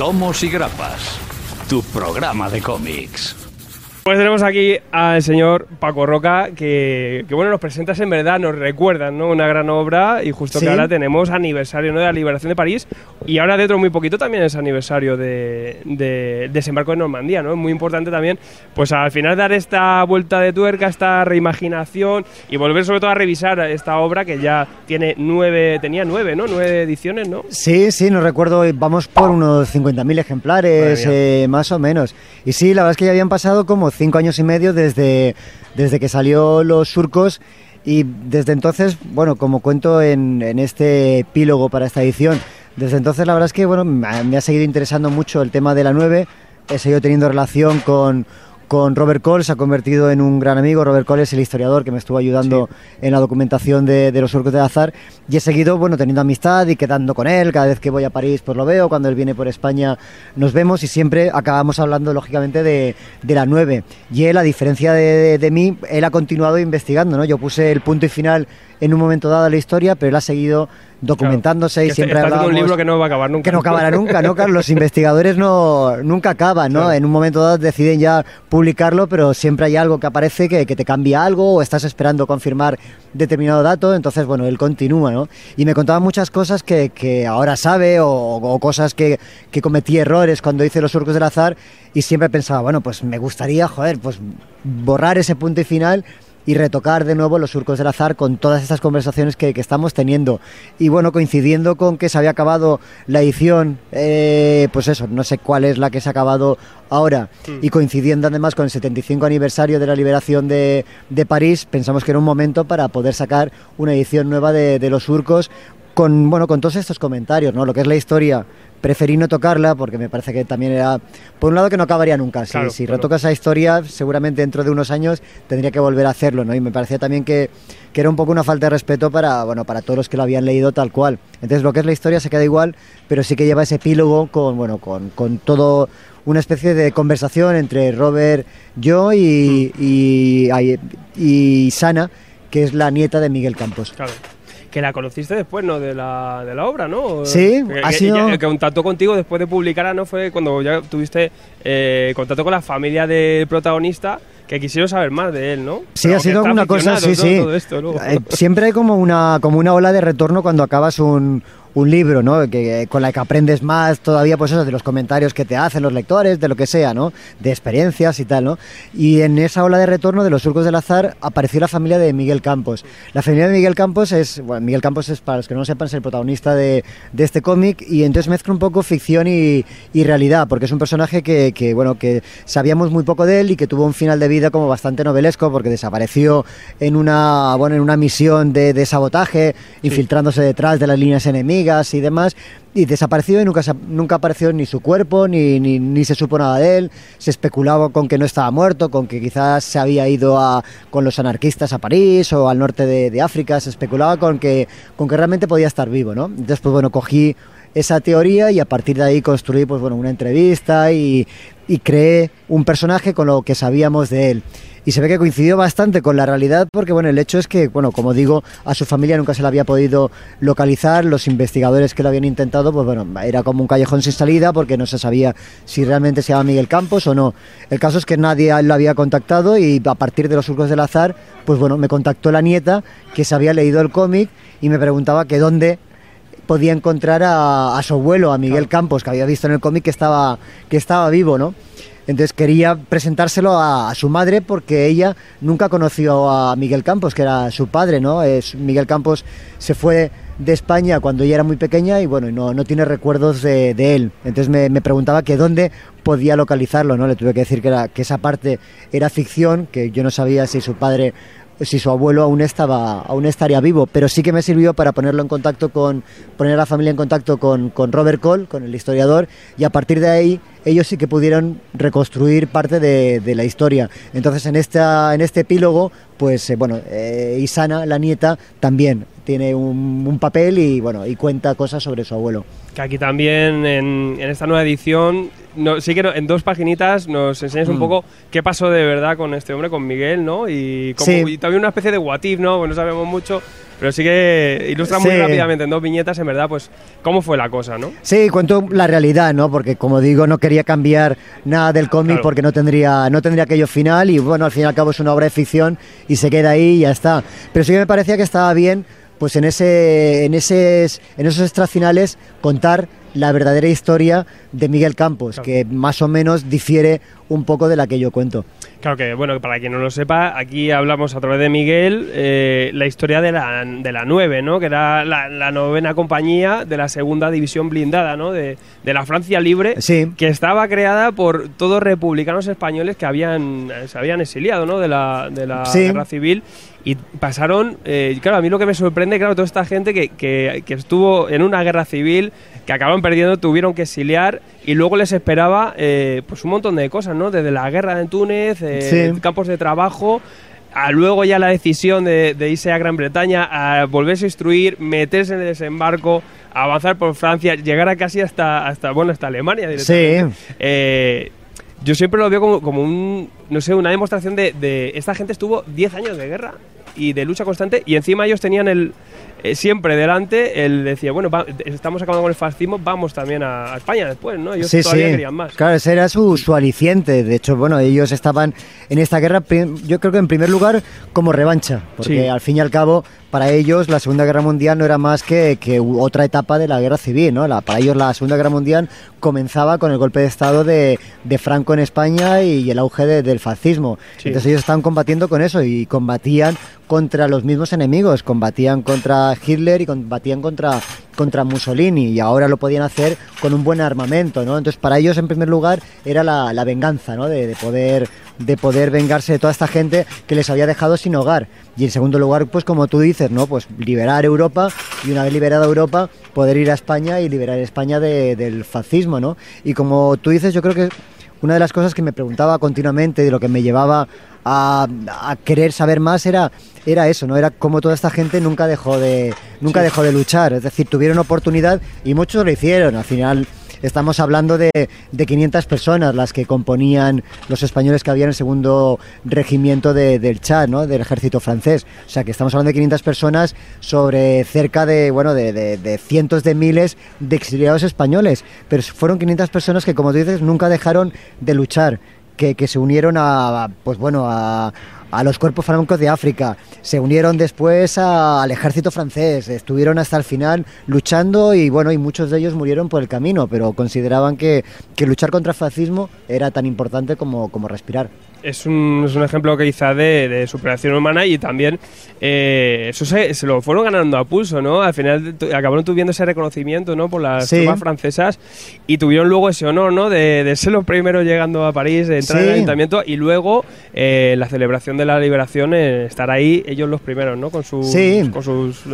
Tomos y grapas. Tu programa de cómics. Pues tenemos aquí al señor Paco Roca, que, que, bueno, nos presentas en verdad, nos recuerdan, ¿no? Una gran obra y justo Sí. que ahora tenemos aniversario, ¿no? De la liberación de París y ahora dentro de muy poquito también es aniversario de, de desembarco en Normandía, ¿no? Es muy importante también, pues al final dar esta vuelta de tuerca, esta reimaginación y volver sobre todo a revisar esta obra que ya tiene nueve, tenía nueve, ¿no? Nueve ediciones, ¿no? Sí, sí, no recuerdo, vamos por unos 50.000 ejemplares, eh, más o menos. Y sí, la verdad es que ya habían pasado como cinco años y medio desde, desde que salió Los Surcos y desde entonces, bueno, como cuento en, en este epílogo para esta edición, desde entonces la verdad es que, bueno, me ha, me ha seguido interesando mucho el tema de la 9, he seguido teniendo relación con... Con Robert Cole se ha convertido en un gran amigo. Robert Cole es el historiador que me estuvo ayudando en la documentación de, de los surcos de azar. Y he seguido, bueno, teniendo amistad y quedando con él. Cada vez que voy a París, pues lo veo. Cuando él viene por España, nos vemos y siempre acabamos hablando, lógicamente, de, de la 9. Y él, a diferencia de, de- de mí, él ha continuado investigando, ¿no? Yo puse el punto y final en un momento dado a la historia, pero él ha seguido documentándose Que y siempre haciendo un libro que no va a acabar nunca. que no acabará nunca, ¿no, Carlos? Los investigadores no, nunca acaban, ¿no? Claro. En un momento dado deciden ya publicarlo, pero siempre hay algo que aparece que, que te cambia algo o estás esperando confirmar determinado dato, entonces, bueno, él continúa, ¿no? Y me contaba muchas cosas que, que ahora sabe o, o cosas que, que cometí errores cuando hice los surcos del azar y siempre pensaba, bueno, pues me gustaría, joder, pues borrar ese punto y final y retocar de nuevo los surcos del azar con todas estas conversaciones que, que estamos teniendo. Y bueno, coincidiendo con que se había acabado la edición, eh, pues eso, no sé cuál es la que se ha acabado ahora, y coincidiendo además con el 75 aniversario de la liberación de, de París, pensamos que era un momento para poder sacar una edición nueva de, de los surcos con, bueno, con todos estos comentarios, ¿no? Lo que es la historia, preferí no tocarla porque me parece que también era, por un lado que no acabaría nunca, si, Claro, si claro. retocas esa historia, seguramente dentro de unos años tendría que volver a hacerlo, ¿no? Y me parecía también que, que era un poco una falta de respeto para, bueno, para todos los que lo habían leído tal cual. Entonces lo que es la historia se queda igual, pero sí que lleva ese epílogo con, bueno, con, con todo una especie de conversación entre Robert, yo y, y, ay- y Sana, que es la nieta de Miguel Campos. Claro. Que la conociste después, ¿no? De la, de la obra, ¿no? Sí, que, ha que- sido- que contactó contigo después de publicarla, ¿no? Fue cuando ya tuviste eh, contacto con la familia del protagonista que quisieron saber más de él, ¿no? Sí, Pero ha que sido una cosa, sí, sí. esto. Eh, siempre hay como una, como una ola de retorno cuando acabas un, un libro, ¿no? Que, con la que aprendes más todavía, pues eso, de los comentarios que te hacen los lectores, de lo que sea, ¿no? De experiencias y tal, ¿no? Y en esa ola de retorno de los surcos del azar apareció la familia de Miguel Campos. La familia de Miguel Campos es, bueno, Miguel Campos es, para los que no lo sepan, es el protagonista de, de este cómic y entonces mezcla un poco ficción y, y realidad, porque es un personaje que, que, bueno, que sabíamos muy poco de él y que tuvo un final de vida como bastante novelesco porque desapareció en una, bueno, en una misión de, de sabotaje, infiltrándose detrás de las líneas enemigas y demás. Y desapareció y nunca, nunca apareció ni su cuerpo, ni, ni, ni se supo nada de él. Se especulaba con que no estaba muerto, con que quizás se había ido a, con los anarquistas a París o al norte de, de África. Se especulaba con que, con que realmente podía estar vivo, ¿no? Entonces, pues bueno, cogí esa teoría y a partir de ahí construí pues bueno una entrevista y, y creé un personaje con lo que sabíamos de él. Y se ve que coincidió bastante con la realidad porque bueno el hecho es que bueno como digo a su familia nunca se le había podido localizar los investigadores que lo habían intentado pues bueno era como un callejón sin salida porque no se sabía si realmente se llama Miguel Campos o no. El caso es que nadie lo había contactado y a partir de los surcos del azar pues bueno me contactó la nieta que se había leído el cómic y me preguntaba que dónde podía encontrar a, a su abuelo, a Miguel Campos, que había visto en el cómic que estaba, que estaba vivo, ¿no? Entonces quería presentárselo a, a su madre porque ella nunca conoció a Miguel Campos, que era su padre, ¿no? Es, Miguel Campos se fue de España cuando ella era muy pequeña y bueno, no, no tiene recuerdos de, de él. Entonces me, me preguntaba que dónde podía localizarlo, ¿no? Le tuve que decir que, era, que esa parte era ficción, que yo no sabía si su padre si su abuelo aún estaba aún estaría vivo pero sí que me sirvió para ponerlo en contacto con poner a la familia en contacto con, con Robert Cole con el historiador y a partir de ahí ellos sí que pudieron reconstruir parte de, la historia. Entonces en esta en este epílogo pues eh, bueno eh, Isana la nieta también tiene un, un papel y bueno y cuenta cosas sobre su abuelo Que aquí también en, en esta nueva edición, no, sí que no- en dos paginitas nos enseñas un Mm. poco qué pasó de verdad con este hombre, con Miguel, ¿no? Y, como- Sí. y también una especie de what if, ¿no? Pues no sabemos mucho, pero sí que ilustra muy Sí. rápidamente en dos viñetas, en verdad, pues cómo fue la cosa, ¿no? Sí, cuento la realidad, ¿no? Porque como digo, no quería cambiar nada del cómic Claro. porque no tendría, no tendría aquello final y bueno, al fin y al cabo es una obra de ficción y se queda ahí y ya está. Pero sí que me parecía que estaba bien, pues en ese, en ese, en esos extras finales contar la verdadera historia de Miguel Campos, Claro. que más o menos difiere un poco de la que yo cuento. Claro que, bueno, para quien no lo sepa, aquí hablamos a través de Miguel eh, la historia de la, de la 9, ¿no? Que era la, la novena compañía de la segunda división blindada, ¿no? De, de la Francia Libre, Sí. que estaba creada por todos republicanos españoles que habían se habían exiliado, ¿no? De la, de la Sí. guerra civil. Y pasaron, eh, claro, a mí lo que me sorprende, claro, toda esta gente que, que- que estuvo en una guerra civil, que acabaron perdiendo, tuvieron que exiliar y luego les esperaba eh, pues un montón de cosas, ¿no? Desde la guerra de Túnez, eh, Sí. campos de trabajo, a luego ya la decisión de, de irse a Gran Bretaña, a volverse a instruir, meterse en el desembarco, avanzar por Francia, llegar a casi hasta, hasta bueno, hasta Alemania directamente. Eh, yo siempre lo veo como, como un, no sé, una demostración de, de esta gente estuvo 10 años de guerra y de lucha constante y encima ellos tenían el eh, siempre delante el decía, bueno, va- estamos acabando con el fascismo, vamos también a, a España después, ¿no? Ellos Sí, todavía sí. querían más. Claro, ese era su, su aliciente. De hecho, bueno, ellos estaban en esta guerra, yo creo que en primer lugar como revancha, porque Sí. al fin y al cabo, para ellos la Segunda Guerra Mundial no era más que, que otra etapa de la guerra civil, ¿no? La- para ellos la Segunda Guerra Mundial comenzaba con el golpe de Estado de, de Franco en España y el auge de- del fascismo. Sí. Entonces ellos estaban combatiendo con eso y combatían contra los mismos enemigos, combatían contra Hitler y combatían contra, contra Mussolini y ahora lo podían hacer con un buen armamento, ¿no? Entonces para ellos en primer lugar era la, la venganza, ¿no? De, de poder de poder vengarse de toda esta gente que les había dejado sin hogar. Y en segundo lugar pues como tú dices no pues liberar Europa y una vez liberada Europa poder ir a España y liberar España de- del fascismo no y como tú dices yo creo que una de las cosas que me preguntaba continuamente de lo que me llevaba a, a querer saber más era era eso no era cómo toda esta gente nunca dejó de nunca dejó de luchar. Es decir tuvieron oportunidad y muchos lo hicieron. Al final Estamos hablando de, de 500 personas las que componían los españoles que había en el segundo regimiento de- del Chad, ¿no? del ejército francés. O sea que estamos hablando de 500 personas sobre cerca de, bueno, de, de- de cientos de miles de exiliados españoles. Pero fueron 500 personas que, como tú dices, nunca dejaron de luchar, que, que se unieron a, pues bueno, a, a los cuerpos flamencos de África, se unieron después al ejército francés, estuvieron hasta el final luchando y bueno, y muchos de ellos murieron por el camino, pero consideraban que, que luchar contra el fascismo era tan importante como, como respirar. Es un, es un ejemplo quizá de, de superación humana y también eh, eso se, se lo fueron ganando a pulso, ¿no? Al final acabaron tuviendo ese reconocimiento, ¿no? Por las Sí. tropas francesas y tuvieron luego ese honor, ¿no? De, de ser los primeros llegando a París, de entrar en el Sí. ayuntamiento y luego eh, la celebración de la liberación, eh, estar ahí ellos los primeros, ¿no? Con sus, Sí. con sus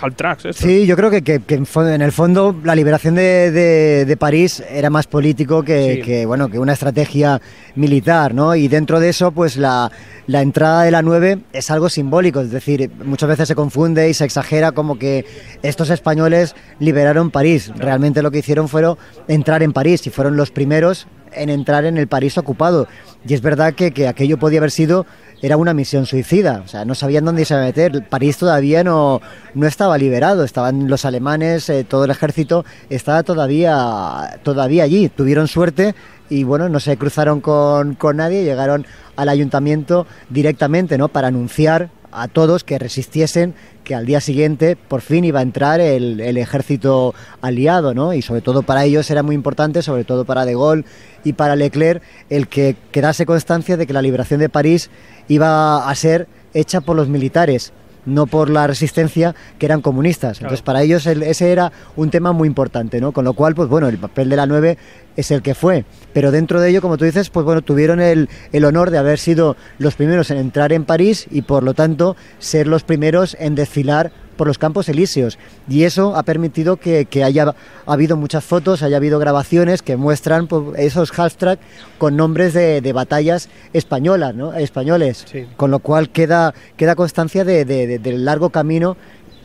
half tracks. Sí, yo creo que, que- que en, el fondo la liberación de, de- de París era más político que, Sí. que, bueno que una estrategia militar, ¿no? Y dentro de eso, pues la, la entrada de la 9 es algo simbólico, es decir, muchas veces se confunde y se exagera como que estos españoles liberaron París. Realmente lo que hicieron fueron entrar en París y fueron los primeros en entrar en el París ocupado. Y es verdad que, que aquello podía haber sido era una misión suicida, o sea, no sabían dónde se iba a meter. París todavía no, no estaba liberado, estaban los alemanes, eh, todo el ejército estaba todavía, todavía allí. Tuvieron suerte y bueno, no se cruzaron con, con nadie, llegaron al ayuntamiento directamente, ¿no? Para anunciar a todos que resistiesen, que al día siguiente por fin iba a entrar el, el ejército aliado, ¿no? Y sobre todo para ellos era muy importante, sobre todo para De Gaulle y para Leclerc, el que quedase constancia de que la liberación de París iba a ser hecha por los militares no por la resistencia, que eran comunistas. Entonces, para ellos ese era un tema muy importante, ¿no? Con lo cual, pues bueno, el papel de la 9 es el que fue. Pero dentro de ello, como tú dices, pues bueno, tuvieron el, el honor de haber sido los primeros en entrar en París y por lo tanto ser los primeros en desfilar por los campos elíseos. Y eso ha permitido que, haya habido muchas fotos, haya habido grabaciones que muestran pues, esos half-track con nombres de, batallas españolas, ¿no? españoles. Con lo cual queda, queda constancia de, del largo camino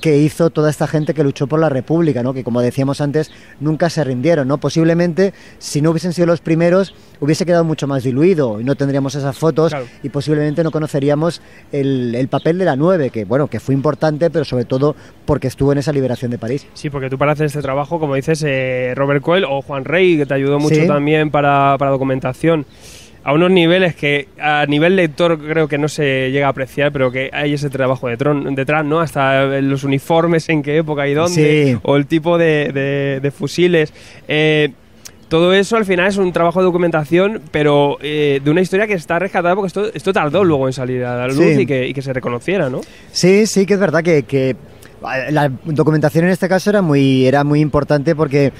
que hizo toda esta gente que luchó por la República, ¿no? que como decíamos antes, nunca se rindieron. ¿no? Posiblemente, si no hubiesen sido los primeros, hubiese quedado mucho más diluido y no tendríamos esas fotos y posiblemente no conoceríamos el, papel de la 9, que bueno, que fue importante, pero sobre todo porque estuvo en esa liberación de París. Sí, porque tú para hacer este trabajo, como dices, eh, Robert Coyle o Juan Rey, que te ayudó mucho también para, para documentación a unos niveles que a nivel lector creo que no se llega a apreciar, pero que hay ese trabajo detrás, ¿no? Hasta los uniformes, en qué época y dónde, o el tipo de, fusiles. Eh, todo eso al final es un trabajo de documentación, pero eh, de una historia que está rescatada porque esto, esto tardó luego en salir a la luz y, que, se reconociera, ¿no? Sí, sí, que es verdad que, que la documentación en este caso era muy, era muy importante porque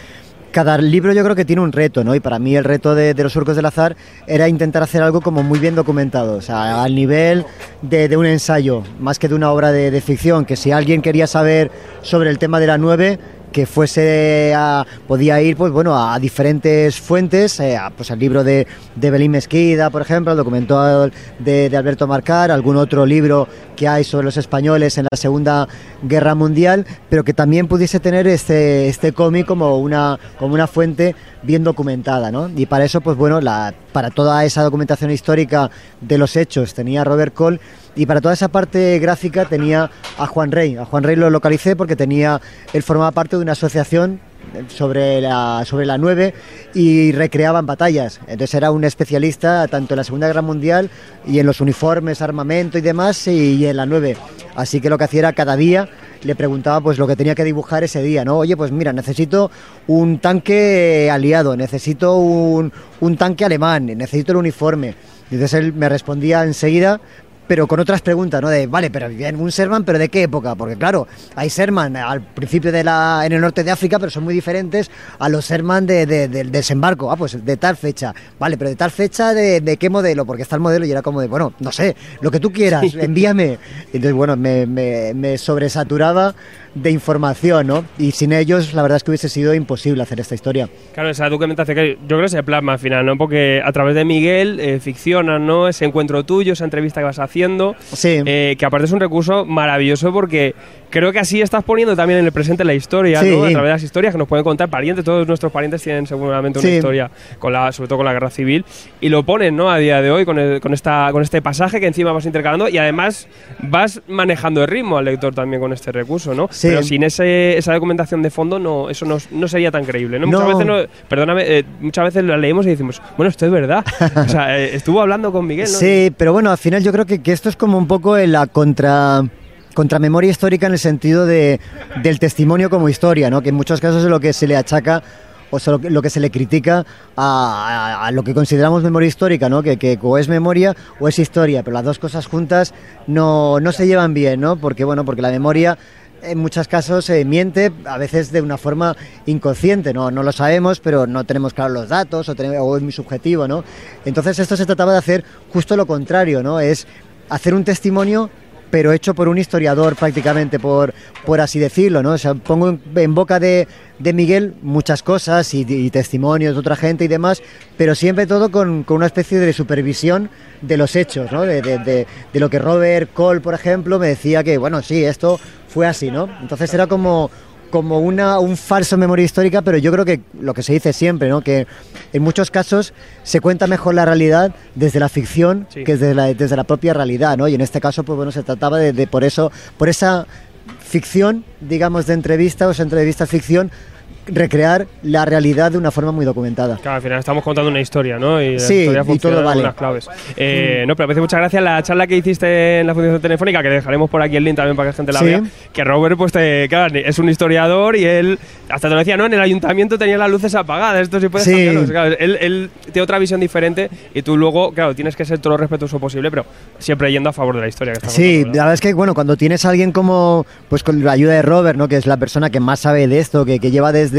cada libro yo creo que tiene un reto, ¿no? Y para mí el reto de, los surcos del azar era intentar hacer algo como muy bien documentado, o sea, al nivel de, un ensayo, más que de una obra de, de, ficción, que si alguien quería saber sobre el tema de la 9, que fuese a, podía ir pues bueno a diferentes fuentes eh, pues al libro de, de Belín Mesquida por ejemplo al documento de, de, Alberto Marcar algún otro libro que hay sobre los españoles en la segunda guerra mundial pero que también pudiese tener este este cómic como una como una fuente bien documentada ¿no? y para eso pues bueno la, para toda esa documentación histórica de los hechos tenía Robert Cole y para toda esa parte gráfica tenía a Juan Rey. A Juan Rey lo localicé porque tenía, él formaba parte de una asociación sobre la, sobre la 9 y recreaban batallas. Entonces era un especialista tanto en la Segunda Guerra Mundial y en los uniformes, armamento y demás y, en la 9. Así que lo que hacía era cada día le preguntaba pues lo que tenía que dibujar ese día, ¿no? Oye, pues mira, necesito un tanque aliado, necesito un, un tanque alemán, necesito el uniforme. Y entonces él me respondía enseguida pero con otras preguntas, ¿no? De, vale, pero bien, un Sherman, pero ¿de qué época? Porque claro, hay Sherman al principio de la, en el norte de África, pero son muy diferentes a los Sherman de, del desembarco. Ah, pues de tal fecha. Vale, pero de tal fecha, ¿de, qué modelo? Porque está el modelo y era como de, bueno, no sé, lo que tú quieras, envíame. Entonces, bueno, me, me, me sobresaturaba de información, ¿no? Y sin ellos, la verdad es que hubiese sido imposible hacer esta historia. Claro, esa documentación que yo creo que se plasma al final, ¿no? Porque a través de Miguel eh, ficcionan, ¿no? Ese encuentro tuyo, esa entrevista que vas haciendo. Sí. Eh, que aparte es un recurso maravilloso porque creo que así estás poniendo también en el presente la historia, ¿no? A través de las historias que nos pueden contar parientes. Todos nuestros parientes tienen seguramente una historia, con la, sobre todo con la guerra civil. Y lo ponen, ¿no? A día de hoy con, con, esta, con este pasaje que encima vas intercalando y además vas manejando el ritmo al lector también con este recurso, ¿no? Pero sin ese, esa documentación de fondo, no, eso no, no sería tan creíble. ¿no? Muchas veces, perdóname, eh, muchas veces la leemos y decimos, bueno, esto es verdad. o sea, eh, estuvo hablando con Miguel. ¿no? Sí, pero bueno, al final yo creo que, que esto es como un poco en la contra contramemoria histórica en el sentido de, del testimonio como historia, ¿no? que en muchos casos es lo que se le achaca o lo que se le critica a, lo que consideramos memoria histórica, ¿no? Que, que, o es memoria o es historia, pero las dos cosas juntas no, no se llevan bien, ¿no? porque, bueno, porque la memoria en muchos casos se miente, a veces de una forma inconsciente, ¿no? no lo sabemos, pero no tenemos claros los datos o, tenemos, o es muy subjetivo. ¿no? Entonces esto se trataba de hacer justo lo contrario, ¿no? es hacer un testimonio pero hecho por un historiador prácticamente, por, por así decirlo, ¿no? O sea, pongo en, boca de, de, Miguel muchas cosas y, testimonios de otra gente y demás, pero siempre todo con, con una especie de supervisión de los hechos, ¿no? De, de, de, lo que Robert Cole, por ejemplo, me decía que, bueno, sí, esto fue así, ¿no? Entonces era como, como una, un falso memoria histórica, pero yo creo que lo que se dice siempre, ¿no? que en muchos casos se cuenta mejor la realidad desde la ficción que desde la, desde la propia realidad, ¿no? y en este caso, pues bueno, se trataba de, de por eso, por esa ficción, digamos, de entrevista o esa entrevista ficción, recrear la realidad de una forma muy documentada. Claro, al final estamos contando una historia, ¿no? Y la Sí, historia y todo vale. claves. Eh, No, pero me hace muchas gracias la charla que hiciste en la Fundación Telefónica, que dejaremos por aquí el link también para que la gente la Sí. vea. Que Robert, pues, te, claro, es un historiador y él, hasta te lo decía, ¿no? En el ayuntamiento tenía las luces apagadas, esto sí puede Sí. Claro, él, él tiene otra visión diferente y tú luego, claro, tienes que ser todo lo respetuoso posible, pero siempre yendo a favor de la historia que Sí, contando, la verdad es que bueno, cuando tienes a alguien como, pues con la ayuda de Robert, ¿no? que es la persona que más sabe de esto, que, que lleva desde,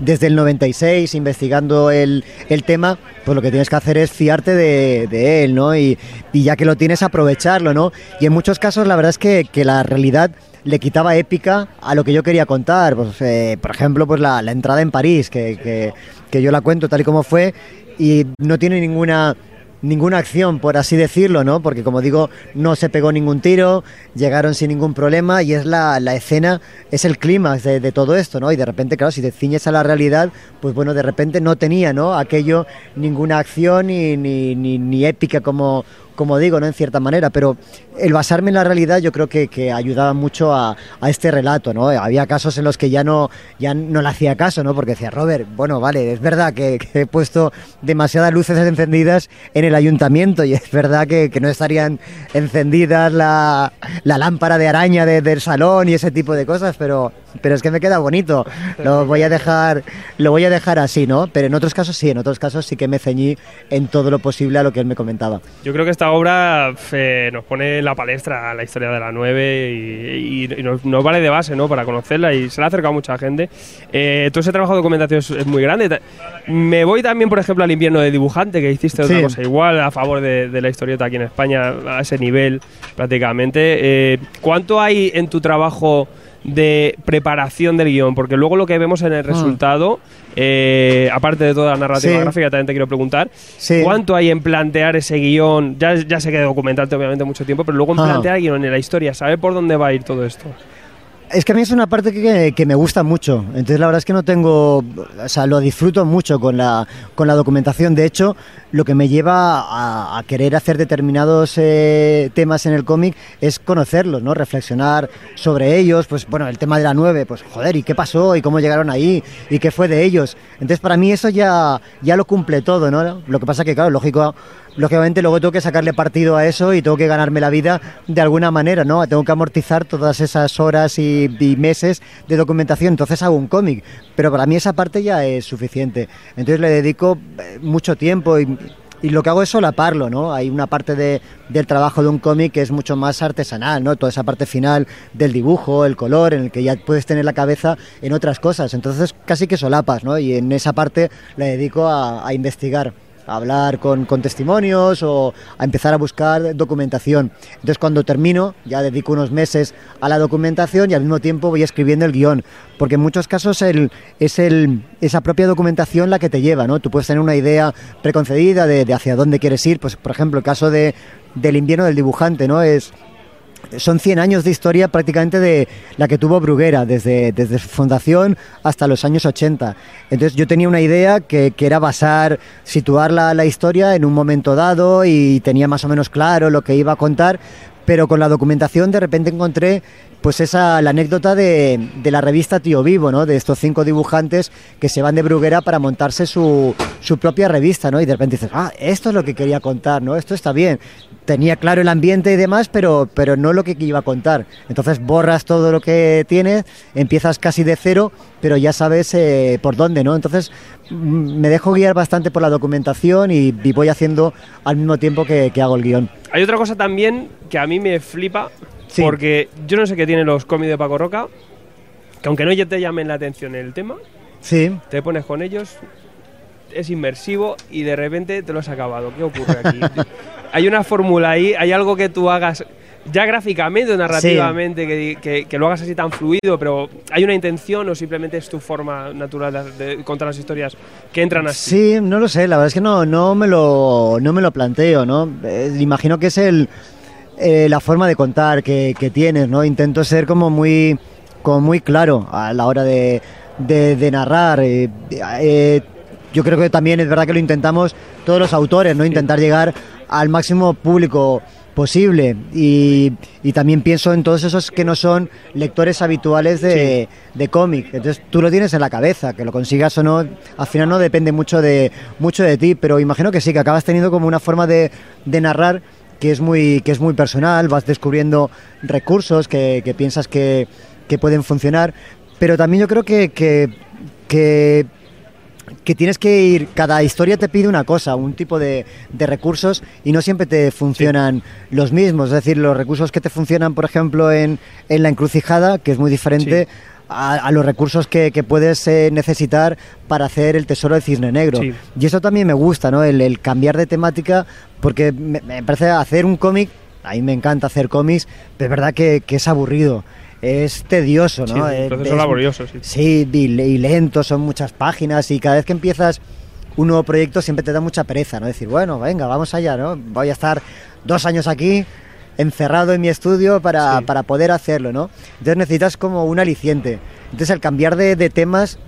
desde el 96 investigando el, el tema, pues lo que tienes que hacer es fiarte de, de él, ¿no? Y, y ya que lo tienes, aprovecharlo, ¿no? Y en muchos casos la verdad es que, que la realidad le quitaba épica a lo que yo quería contar. Pues, eh, por ejemplo, pues la, la entrada en París, que, que- que yo la cuento tal y como fue, y no tiene ninguna ninguna acción, por así decirlo, ¿no? Porque como digo, no se pegó ningún tiro, llegaron sin ningún problema y es la, la escena, es el clímax de, de todo esto, ¿no? Y de repente, claro, si te ciñes a la realidad, pues bueno, de repente no tenía, ¿no? Aquello, ninguna acción ni, ni, ni, ni épica como, como digo, ¿no? En cierta manera, pero el basarme en la realidad yo creo que, que ayudaba mucho a, a este relato, ¿no? Había casos en los que ya no, ya no le hacía caso, ¿no? Porque decía, Robert, bueno, vale, es verdad que, que he puesto demasiadas luces encendidas en el ayuntamiento y es verdad que, que no estarían encendidas la, la lámpara de araña de- del salón y ese tipo de cosas, pero, pero es que me queda bonito. Lo voy a dejar, lo voy a dejar así, ¿no? Pero en otros casos sí, en otros casos sí que me ceñí en todo lo posible a lo que él me comentaba. Yo creo que esta obra eh, nos pone en la palestra la historia de la 9 y, y- y nos, nos vale de base ¿no? para conocerla y se la ha acercado a mucha gente. Eh, todo ese trabajo de documentación es, es muy grande. Me voy también, por ejemplo, al invierno de dibujante, que hiciste otra Sí. cosa igual a favor de, de la historieta aquí en España, a ese nivel prácticamente. Eh, ¿Cuánto hay en tu trabajo de preparación del guion? Porque luego lo que vemos en el resultado, eh, aparte de toda la narrativa Sí. gráfica, también te quiero preguntar, Sí. ¿cuánto hay en plantear ese guion? Ya, ya sé que documentarte obviamente mucho tiempo, pero luego en Ajá. plantear el guion en la historia, saber por dónde va a ir todo esto. Es que a mí es una parte que, me gusta mucho. Entonces la verdad es que no tengo, o sea, lo disfruto mucho con la, con la documentación. De hecho, lo que me lleva a, querer hacer determinados eh, temas en el cómic es conocerlos, ¿no? Reflexionar sobre ellos. Pues bueno, el tema de la 9, pues joder, ¿y qué pasó? ¿Y cómo llegaron ahí? ¿Y qué fue de ellos? Entonces para mí eso ya, ya lo cumple todo, ¿no? Lo que pasa que, claro, lógico, lógicamente luego tengo que sacarle partido a eso y tengo que ganarme la vida de alguna manera, ¿no? Tengo que amortizar todas esas horas y, meses de documentación, entonces hago un cómic, pero para mí esa parte ya es suficiente. Entonces le dedico eh, mucho tiempo y, lo que hago es solaparlo, ¿no? Hay una parte de- del trabajo de un cómic que es mucho más artesanal, ¿no? Toda esa parte final del dibujo, el color, en el que ya puedes tener la cabeza en otras cosas. Entonces casi que solapas, ¿no? Y en esa parte le dedico a investigar a hablar con, con testimonios o a empezar a buscar documentación. Entonces cuando termino ya dedico unos meses a la documentación y al mismo tiempo voy escribiendo el guion, porque en muchos casos es el, esa propia documentación la que te lleva, ¿no? Tú puedes tener una idea preconcebida de, de hacia dónde quieres ir, pues por ejemplo el caso de, del invierno del dibujante, ¿no? Es, son 100 años de historia prácticamente de la que tuvo Bruguera, desde, desde su fundación hasta los años 80. Entonces yo tenía una idea que, que era basar, situar la, la historia en un momento dado y tenía más o menos claro lo que iba a contar, pero con la documentación de repente encontré pues esa la anécdota de, de la revista Tío Vivo, ¿no? De estos cinco dibujantes que se van de Bruguera para montarse su, su propia revista, ¿no? Y de repente dices, ah, esto es lo que quería contar, ¿no? Esto está bien. Tenía claro el ambiente y demás, pero, pero no lo que iba a contar. Entonces borras todo lo que tienes, empiezas casi de cero, pero ya sabes eh, por dónde, ¿no? Entonces mm, me dejo guiar bastante por la documentación y, y voy haciendo al mismo tiempo que, que hago el guion. Hay otra cosa también que a mí me flipa, Sí. porque yo no sé qué tienen los cómics de Paco Roca, que aunque no te llamen la atención el tema, Sí. te pones con ellos, es inmersivo y de repente te lo has acabado. ¿Qué ocurre aquí? hay una fórmula ahí, hay algo que tú hagas ya gráficamente o narrativamente, que, que- que lo hagas así tan fluido, pero ¿hay una intención o simplemente es tu forma natural de, de contar las historias que entran así? Sí, no lo sé, la verdad es que no, no, me, lo, no me lo planteo, ¿no? Eh, imagino que es el, eh, la forma de contar que, que tienes, ¿no? Intento ser como muy, como muy claro a la hora de, de- de narrar. eh, yo creo que también es verdad que lo intentamos todos los autores, ¿no? Intentar llegar al máximo público posible. Y, y también pienso en todos esos que no son lectores habituales de, de cómic. Entonces tú lo tienes en la cabeza, que lo consigas o no, al final no depende mucho de, mucho de ti, pero imagino que sí, que acabas teniendo como una forma de, de narrar que es muy, que es muy personal, vas descubriendo recursos que, que piensas que, que pueden funcionar, pero también yo creo que, que, que que tienes que ir, cada historia te pide una cosa, un tipo de, de recursos y no siempre te funcionan los mismos. Es decir, los recursos que te funcionan, por ejemplo, en, en la encrucijada, que es muy diferente. Sí. A, a los recursos que, que puedes eh, necesitar para hacer el tesoro del cisne negro. Sí. Y eso también me gusta, ¿no? El, el cambiar de temática, porque me, me parece hacer un cómic, a mí me encanta hacer cómics, pero es verdad que, que es aburrido. Es tedioso, ¿no? Sí, un Eh, proceso es- laborioso, sí. Sí, y, y lento, son muchas páginas y cada vez que empiezas un nuevo proyecto siempre te da mucha pereza, ¿no? Decir, bueno, venga, vamos allá, ¿no? Voy a estar dos años aquí encerrado en mi estudio para, Sí. para poder hacerlo, ¿no? Entonces necesitas como un aliciente. Entonces el cambiar de, de temas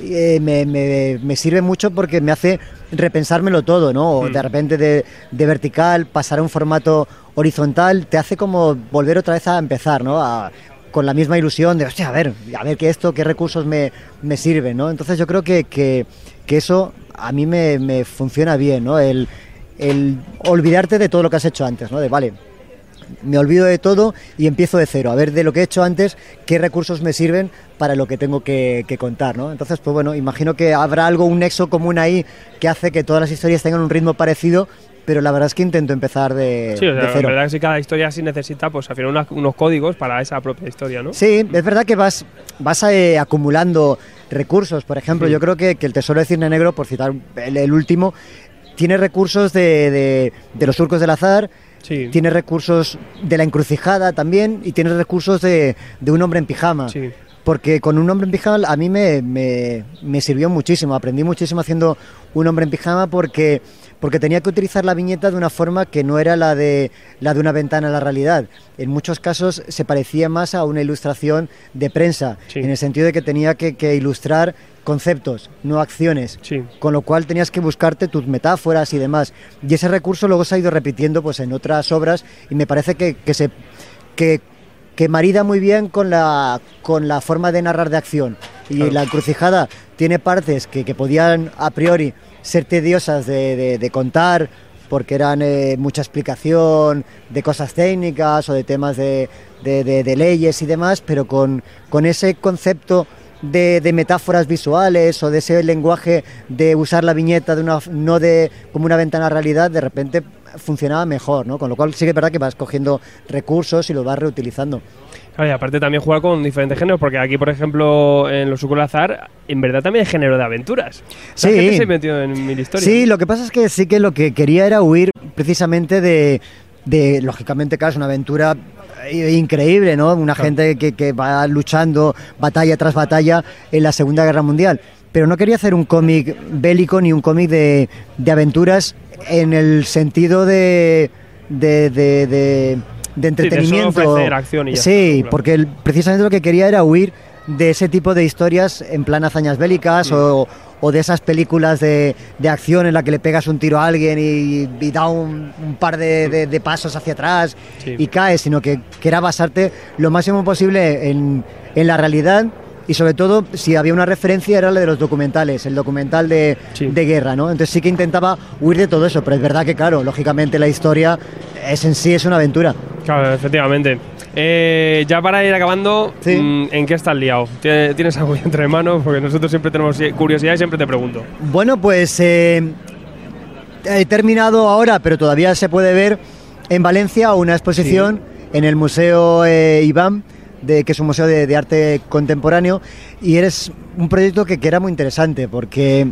eh, me, me- me sirve mucho porque me hace repensármelo todo, ¿no? O Mm. de repente de, de vertical pasar a un formato horizontal te hace como volver otra vez a empezar, ¿no? A- con la misma ilusión de, a ver, a ver qué esto, qué recursos me, me sirven, ¿no? Entonces yo creo que, que, que eso a mí me, me funciona bien, ¿no? El, el olvidarte de todo lo que has hecho antes, ¿no? De, vale, me olvido de todo y empiezo de cero, a ver de lo que he hecho antes, qué recursos me sirven para lo que tengo que, que contar, ¿no? Entonces, pues bueno, imagino que habrá algo, un nexo común ahí que hace que todas las historias tengan un ritmo parecido, pero la verdad es que intento empezar de, Sí, o de sea, la cero. verdad es que cada historia sí necesita, pues al final unos códigos para esa propia historia, ¿no? Sí, es verdad que vas, vas eh, acumulando recursos. Por ejemplo, Sí. yo creo que, que el Tesoro de Cisne Negro, por citar el, el último, tiene recursos de, de- de los surcos del azar, Sí. tiene recursos de la encrucijada también y tiene recursos de, de un hombre en pijama. Sí. Porque con un hombre en pijama a mí me, me- me sirvió muchísimo, aprendí muchísimo haciendo un hombre en pijama porque, porque tenía que utilizar la viñeta de una forma que no era la de, la de una ventana a la realidad. En muchos casos se parecía más a una ilustración de prensa, Sí. en el sentido de que tenía que, que ilustrar conceptos, no acciones. Sí. Con lo cual tenías que buscarte tus metáforas y demás. Y ese recurso luego se ha ido repitiendo pues, en otras obras y me parece que, que se... Que, que marida muy bien con la, con la forma de narrar de acción. Y Claro. la encrucijada tiene partes que, que podían a priori ser tediosas de, contar porque eran eh, mucha explicación de cosas técnicas o de temas de, leyes y demás, pero con, con ese concepto de, de metáforas visuales o de ese lenguaje de usar la viñeta de una, no de como una ventana a realidad, de repente funcionaba mejor, ¿no? Con lo cual sí que es verdad que vas cogiendo recursos y los vas reutilizando. Claro, y aparte también jugar con diferentes géneros, porque aquí, por ejemplo, en los Sucul Azar, en verdad también hay género de aventuras. Sí. La gente se ha metido en mil historias. Sí, lo que pasa es que sí que lo que quería era huir precisamente de, de lógicamente, claro, es una aventura eh, increíble, ¿no? Una Claro. gente que, que va luchando batalla tras batalla en la Segunda Guerra Mundial. Pero no quería hacer un cómic bélico ni un cómic de, de aventuras en el sentido de, de, de, de- de de entretenimiento. ofrecer acción y ya sí, está, claro. porque precisamente lo que quería era huir de ese tipo de historias en plan hazañas bélicas Mm. o, o de esas películas de, de acción en la que le pegas un tiro a alguien y, y da un, un par de, de- de pasos hacia atrás Sí. y cae, sino que, que era basarte lo máximo posible en, en la realidad y sobre todo si había una referencia era la de los documentales, el documental de, Sí. de guerra, ¿no? Entonces sí que intentaba huir de todo eso, pero es verdad que claro, lógicamente la historia es en sí es una aventura. Claro, efectivamente. Eh, ya para ir acabando, Sí. mm, ¿en qué estás liado? ¿Tie- ¿Tienes algo entre manos? Porque nosotros siempre tenemos curiosidad y siempre te pregunto. Bueno, pues eh, he terminado ahora, pero todavía se puede ver en Valencia una exposición en el Museo eh, Iván, de, que es un museo de, arte contemporáneo, y eres un proyecto que, era muy interesante, porque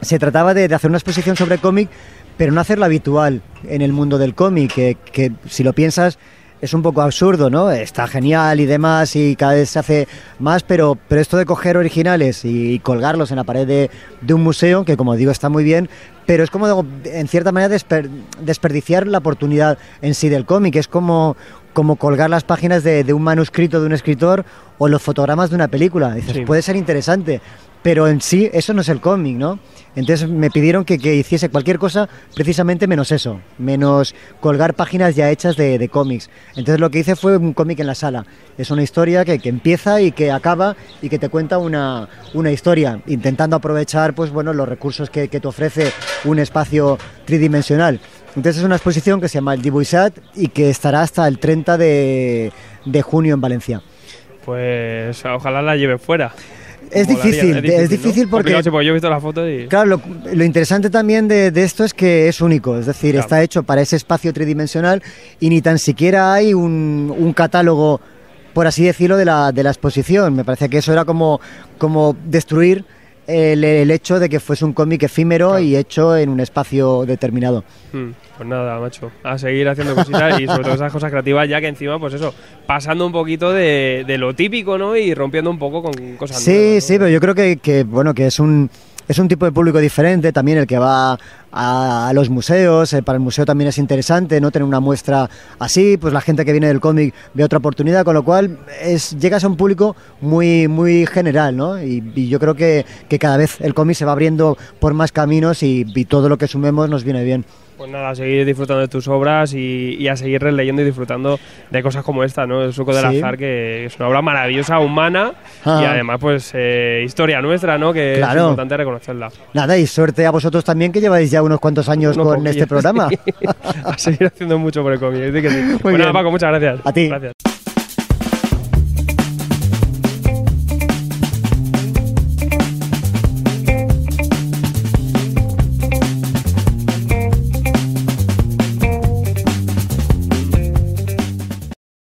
se trataba de, hacer una exposición sobre cómic, pero no hacerla habitual en el mundo del cómic, que, que si lo piensas es un poco absurdo, ¿no? Está genial y demás y cada vez se hace más, pero, pero esto de coger originales y, colgarlos en la pared de, de un museo, que como digo está muy bien, pero es como en cierta manera desper- desperdiciar la oportunidad en sí del cómic, es como, como colgar las páginas de, de un manuscrito de un escritor o los fotogramas de una película. Dices, Sí. puede ser interesante, pero en sí eso no es el cómic, ¿no? Entonces me pidieron que, que hiciese cualquier cosa precisamente menos eso, menos colgar páginas ya hechas de, de cómics. Entonces lo que hice fue un cómic en la sala. Es una historia que, que empieza y que acaba y que te cuenta una, una historia, intentando aprovechar pues, bueno, los recursos que, que te ofrece un espacio tridimensional. Entonces es una exposición que se llama el Dibuixat y que estará hasta el 30 de, de junio en Valencia. Pues ojalá la lleve fuera. Es difícil, es difícil ¿no? porque- yo he visto la foto y... Claro, lo, lo interesante también de, de esto es que es único, es decir, Claro. está hecho para ese espacio tridimensional y ni tan siquiera hay un, un catálogo, por así decirlo, de la, de la exposición. Me parece que eso era como, como destruir el, el hecho de que fuese un cómic efímero Claro. y hecho en un espacio determinado. Hmm, Pues nada, macho, a seguir haciendo cositas y sobre todo esas cosas creativas, ya que encima, pues eso, pasando un poquito de, de lo típico, ¿no? Y rompiendo un poco con cosas Sí, nuevas. ¿no? sí, pero yo creo que, que, bueno, que es un, es un tipo de público diferente también el que va a, a los museos. eh, para el museo también es interesante no tener una muestra así. Pues la gente que viene del cómic ve otra oportunidad, con lo cual es, llegas a un público muy, muy general, ¿no? Y, yo creo que, que cada vez el cómic se va abriendo por más caminos y, y todo lo que sumemos nos viene bien. Pues nada, a seguir disfrutando de tus obras y, y a seguir releyendo y disfrutando de cosas como esta, ¿no? El suco del Sí. azar, que es una obra maravillosa, humana Ah. y además, pues, eh, historia nuestra, ¿no? Que Claro. es importante reconocerla. Nada, y suerte a vosotros también que lleváis ya unos cuantos años con este programa. sí. a seguir haciendo mucho por el cómic. sí. Bien. nada, Paco, muchas gracias. A ti. Gracias.